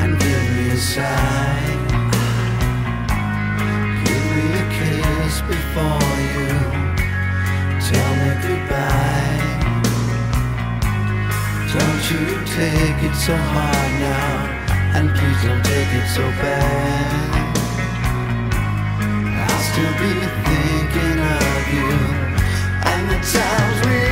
and give me a sigh. Give me a kiss before you tell me goodbye. Don't you take it so hard now, and please don't take it so bad. I'll still be thinking of you and the times we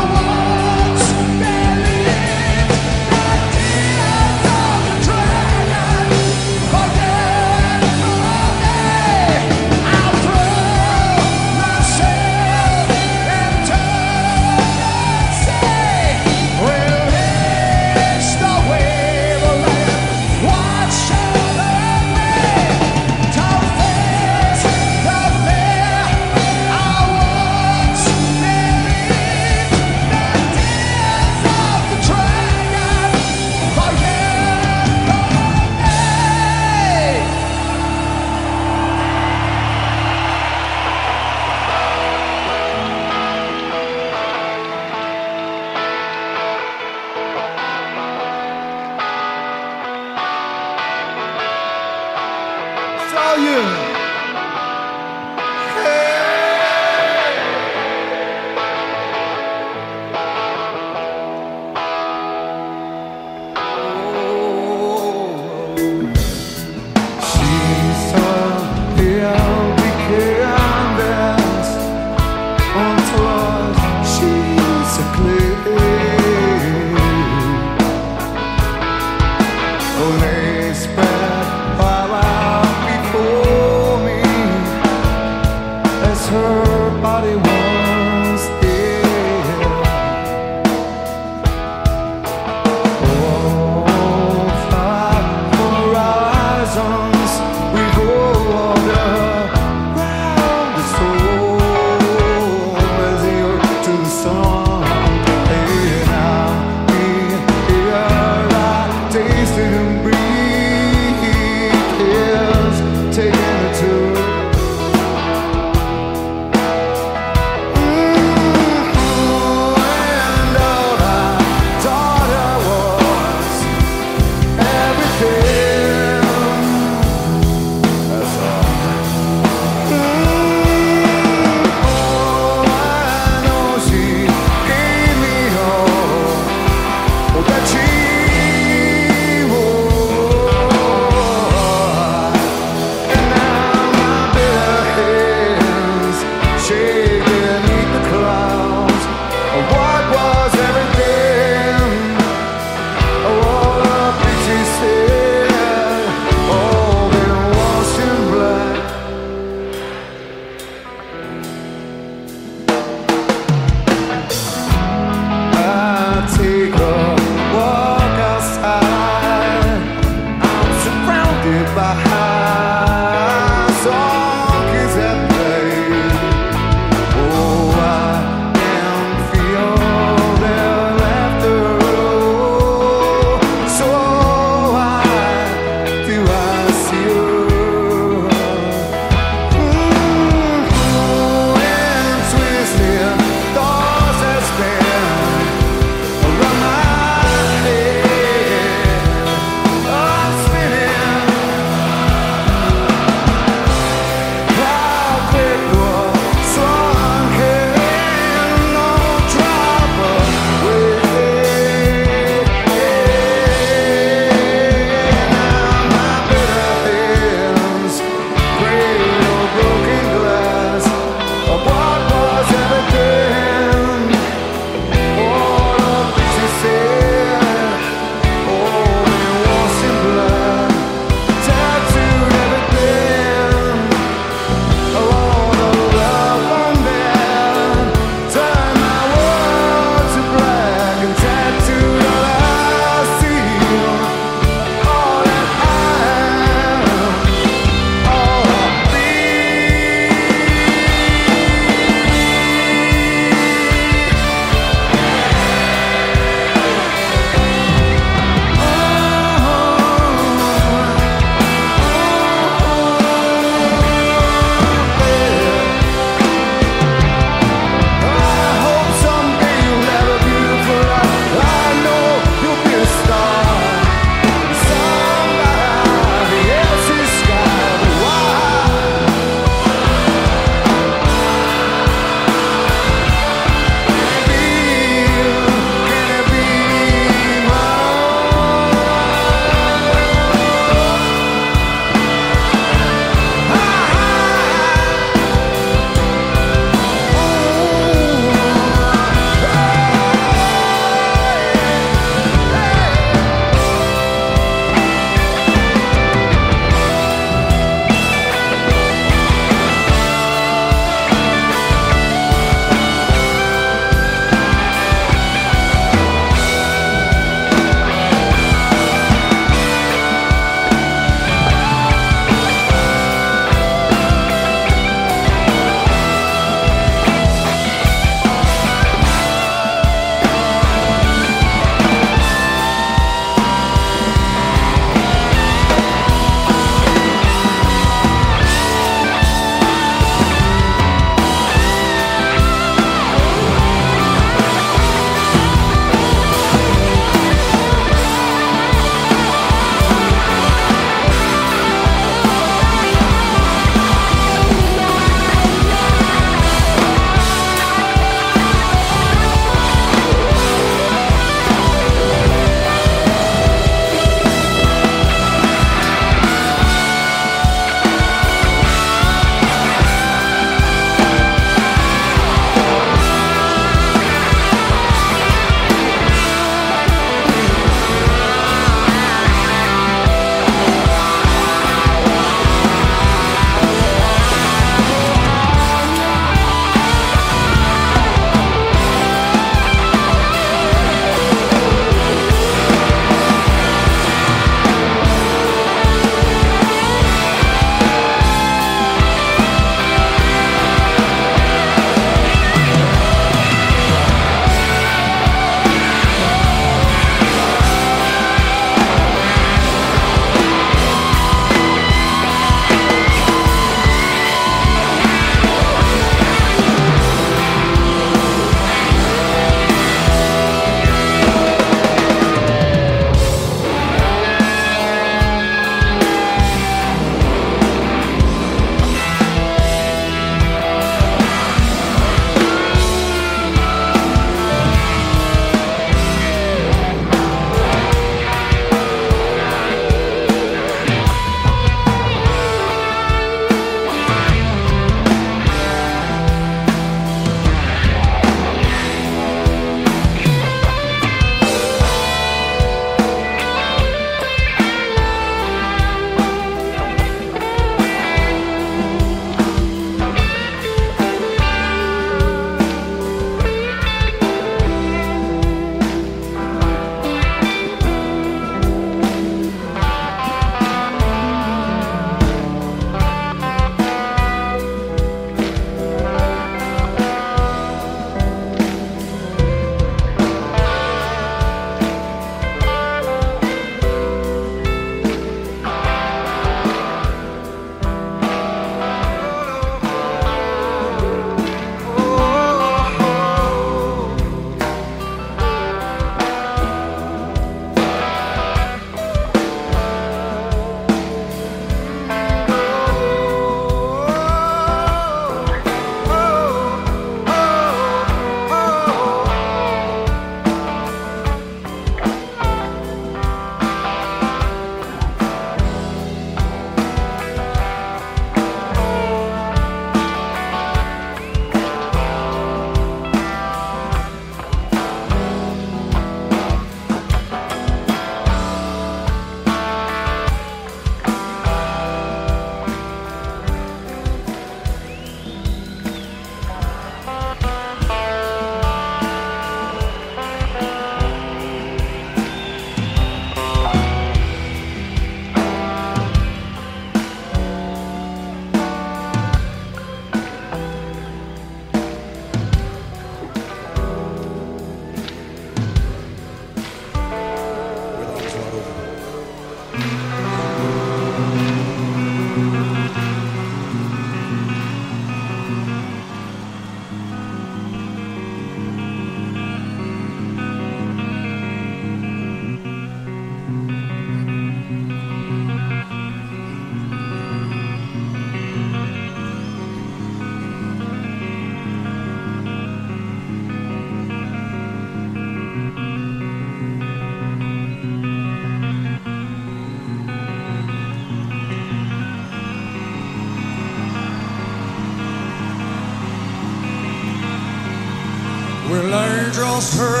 Just heard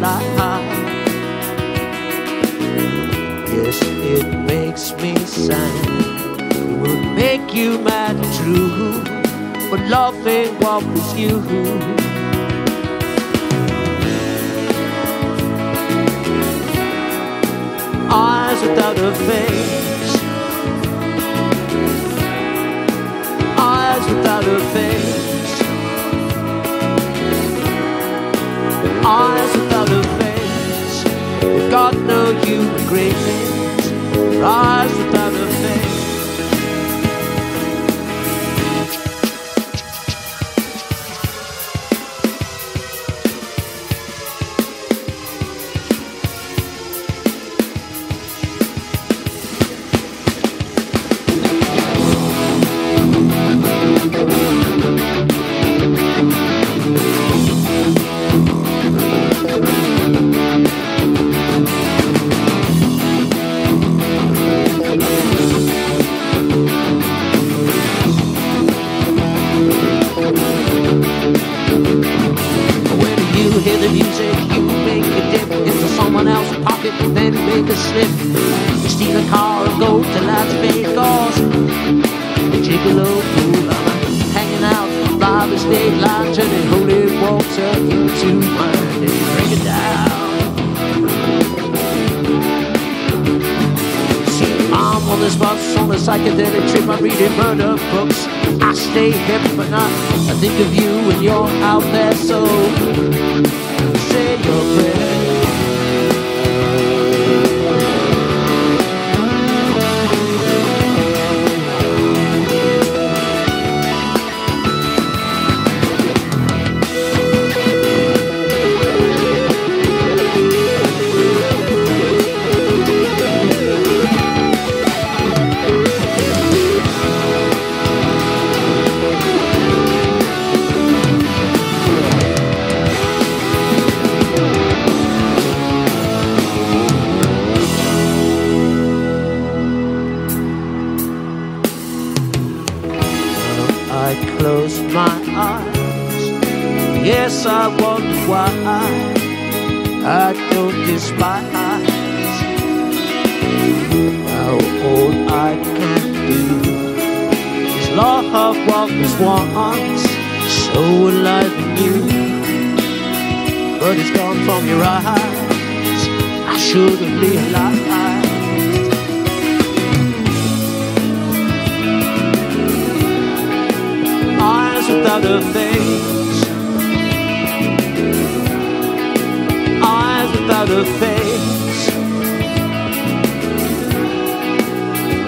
life. why I notice my despise? How old I can do This love of what was once so alive in you, But it's gone from your eyes. I shouldn't realized eyes without a face. without a face.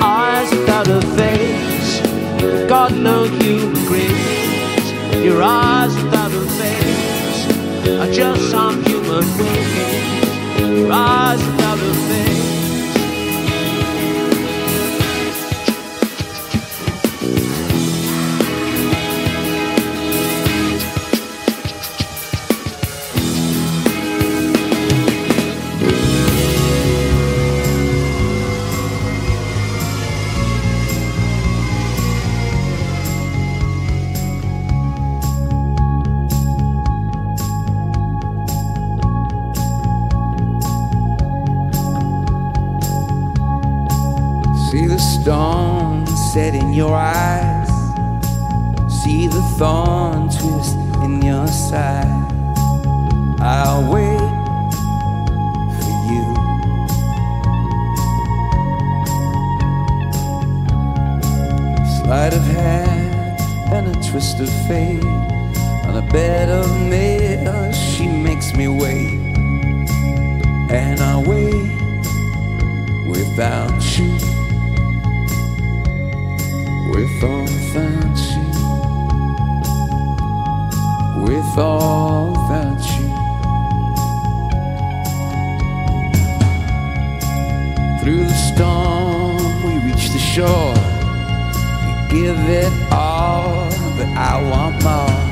Eyes without a face. God no human grace. Your eyes without a face are just some human beings. Your eyes without a face. thorn twist in your side. I'll wait for you. Sleight of hand and a twist of fate. On a bed of nails, she makes me wait. And I wait without you, with all offense. All that you Through the storm we reach the shore. We give it all, but I want more.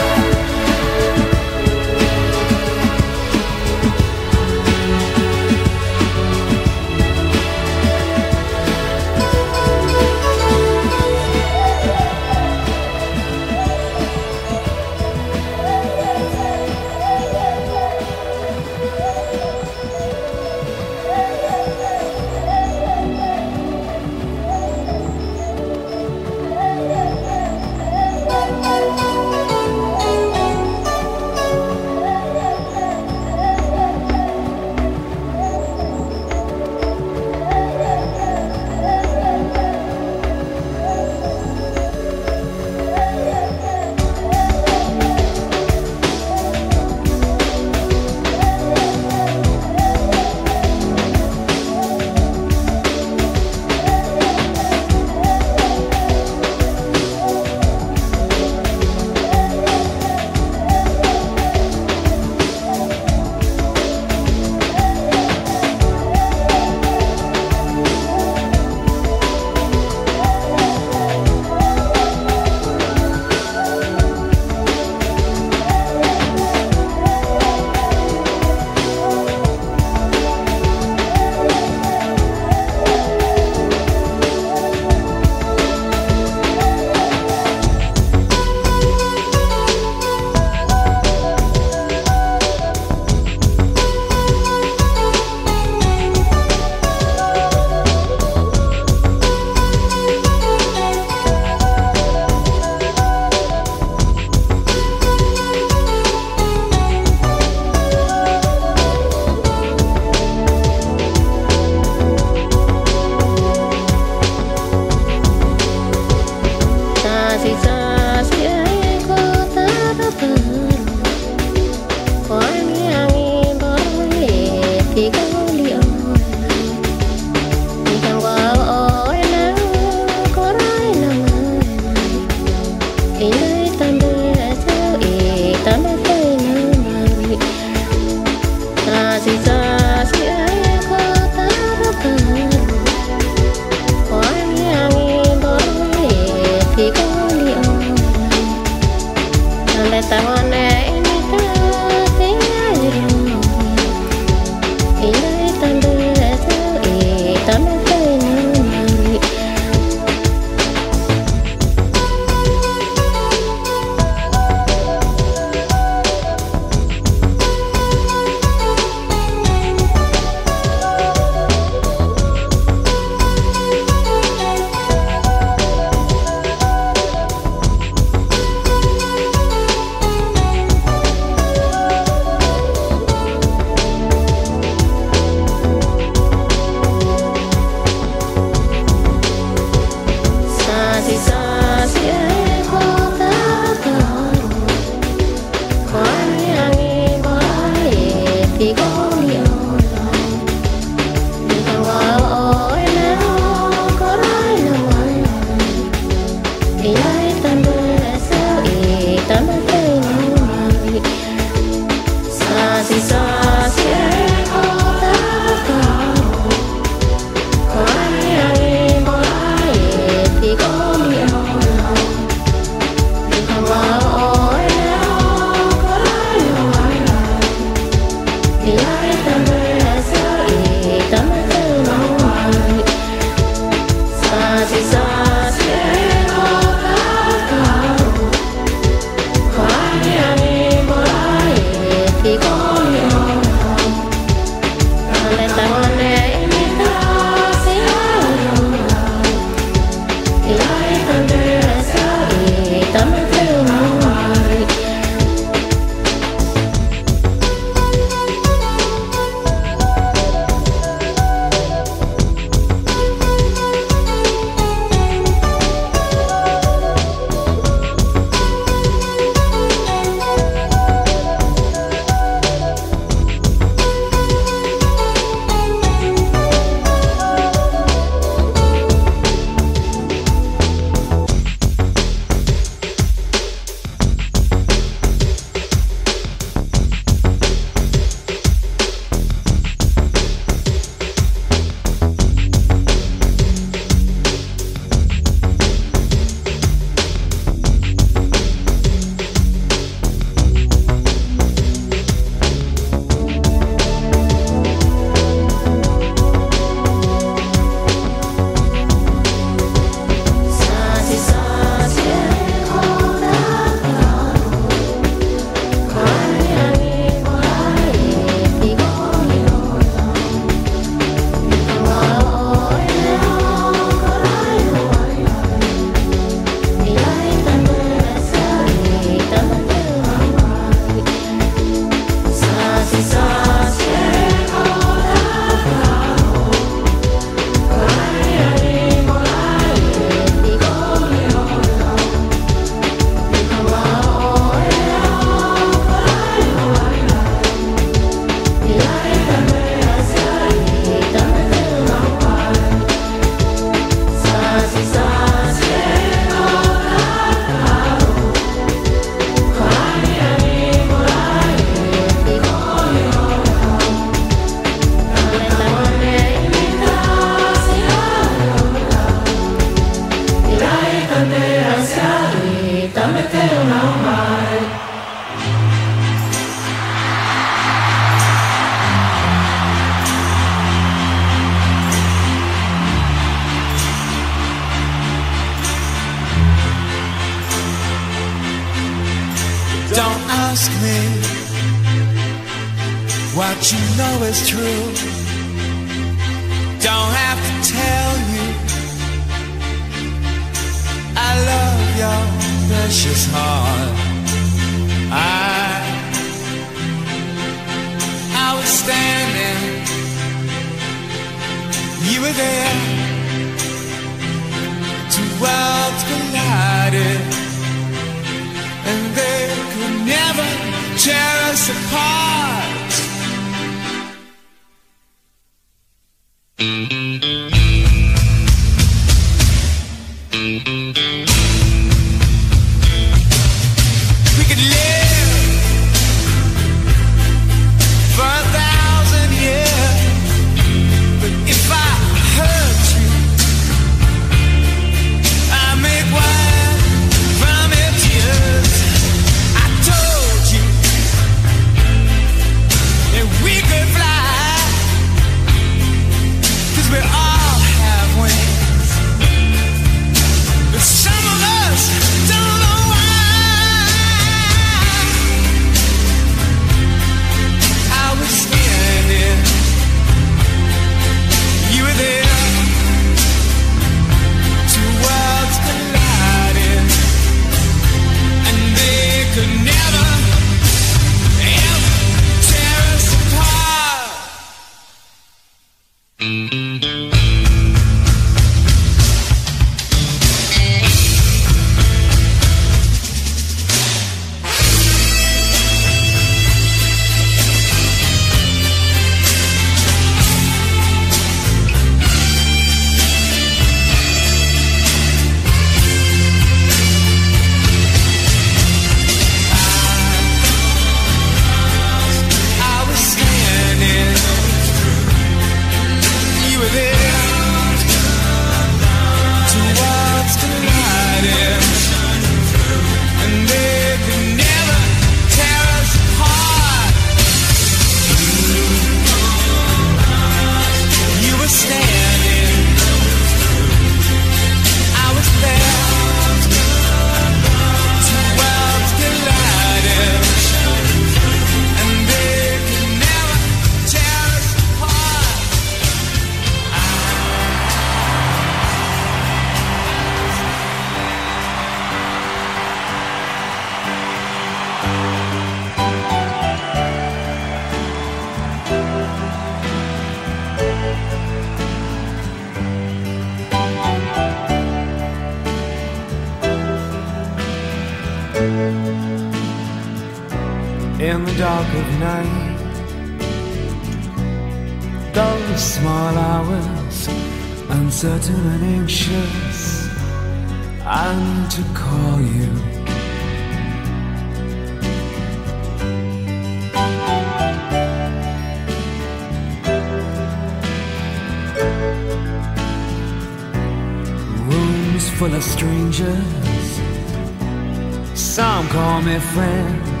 Me friend,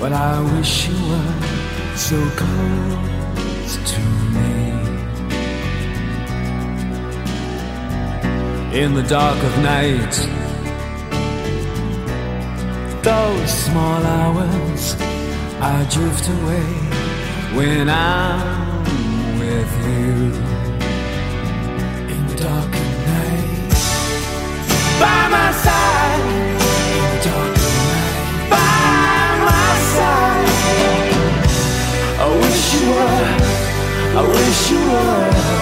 but I wish you were so close to me. In the dark of night, those small hours, I drift away when I'm with you. In the dark of night, by my side. Were. I wish you were.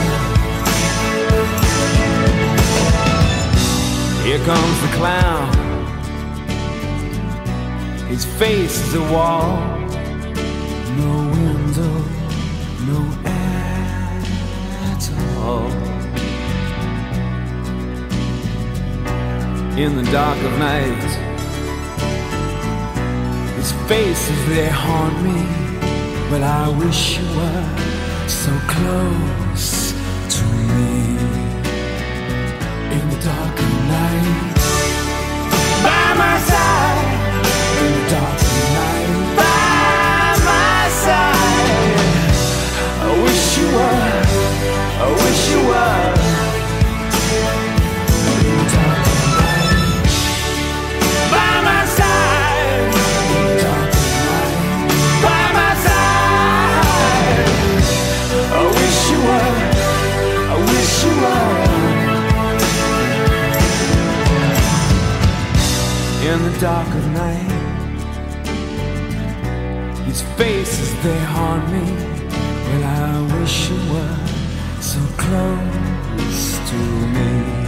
Here comes the clown. His face is a wall. No window, no air at all. In the dark of night, his faces they haunt me. But I wish you were so close to me in the dark of night. By my side in the dark of night. By my side. I wish you were. I wish you were. In the dark of night. His faces they haunt me. Well, I wish you were so close to me.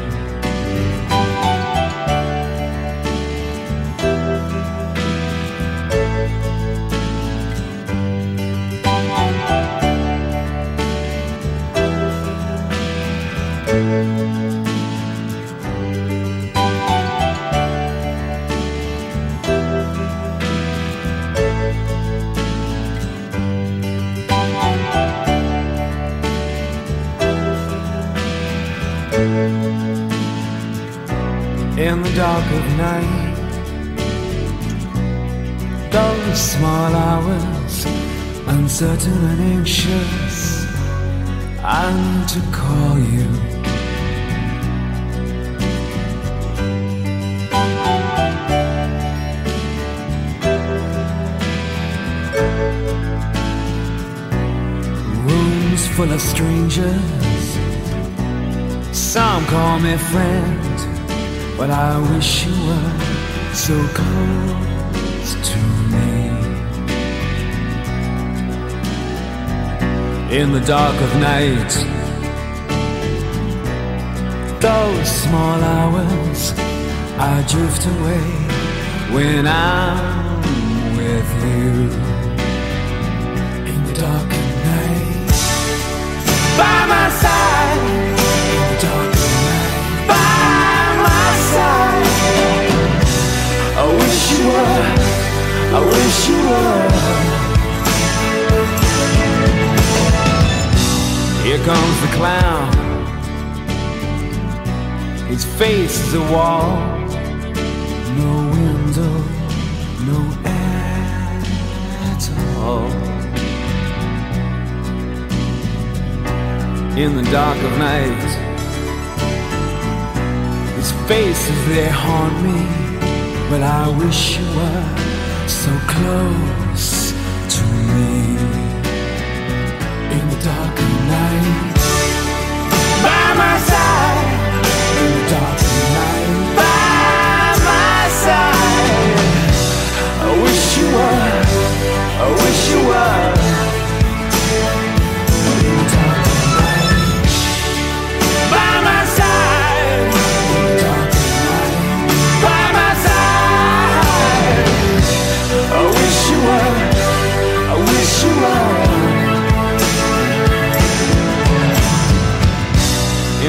Uncertain and anxious, I need to call you. Rooms full of strangers. Some call me friend, but I wish you were so close to me. In the dark of night, those small hours, I drift away when I'm with you. In the dark of night, by my side. In the dark of night, by my side. I wish you were. I wish you were. Here comes the clown. His face is a wall. No window, no air at all. In the dark of night, his faces they haunt me. But I wish you were so close I wish you were.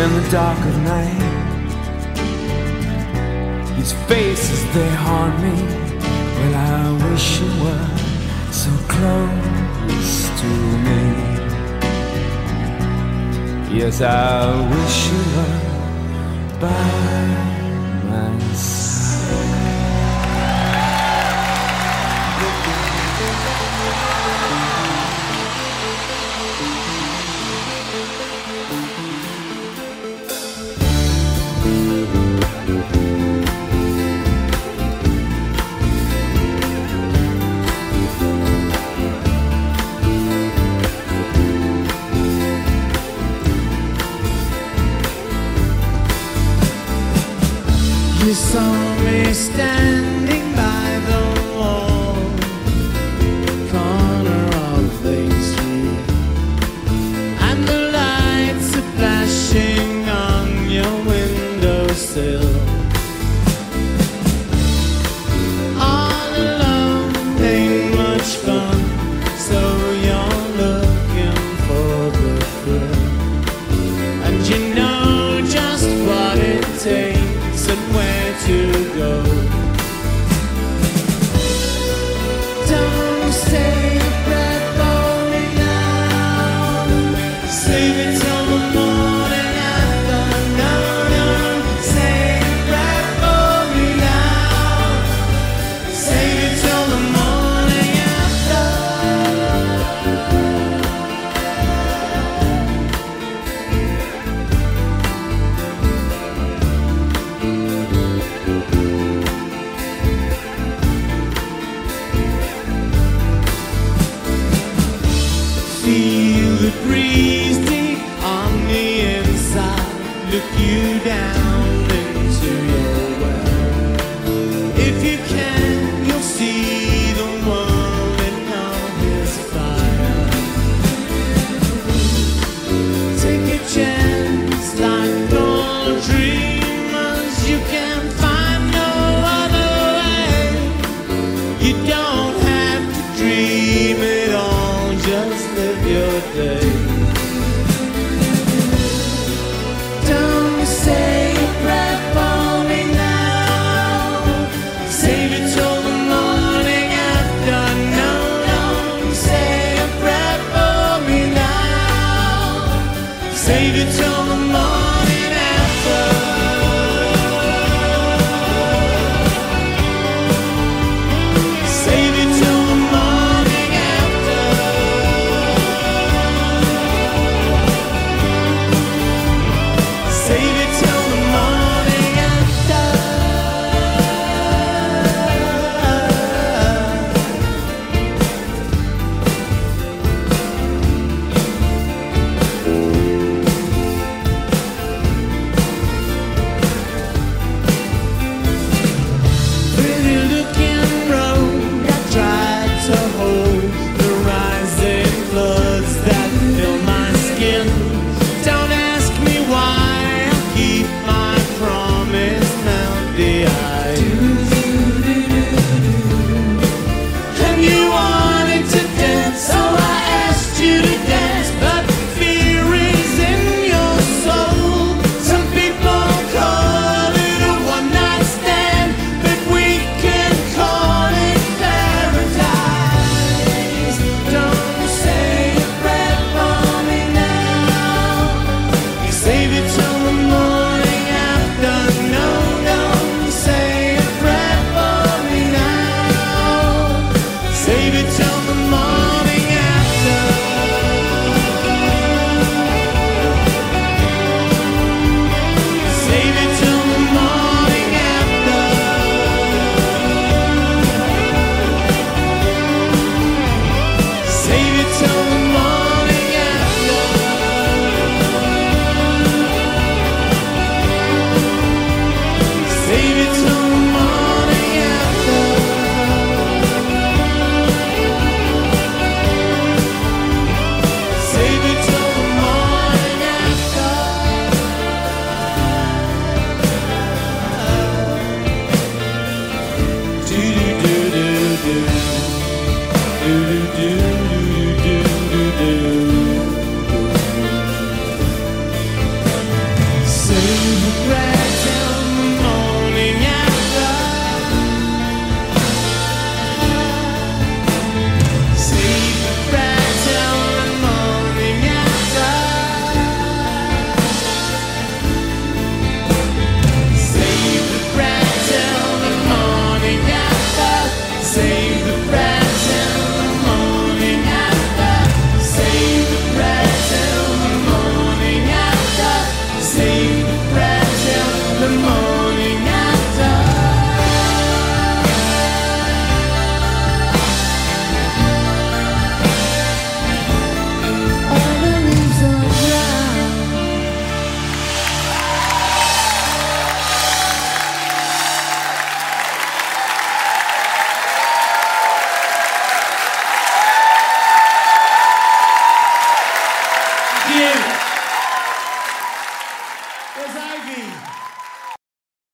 in the dark of night. These faces, they haunt me. Well, I wish you were so close to me. Yes, I wish you were by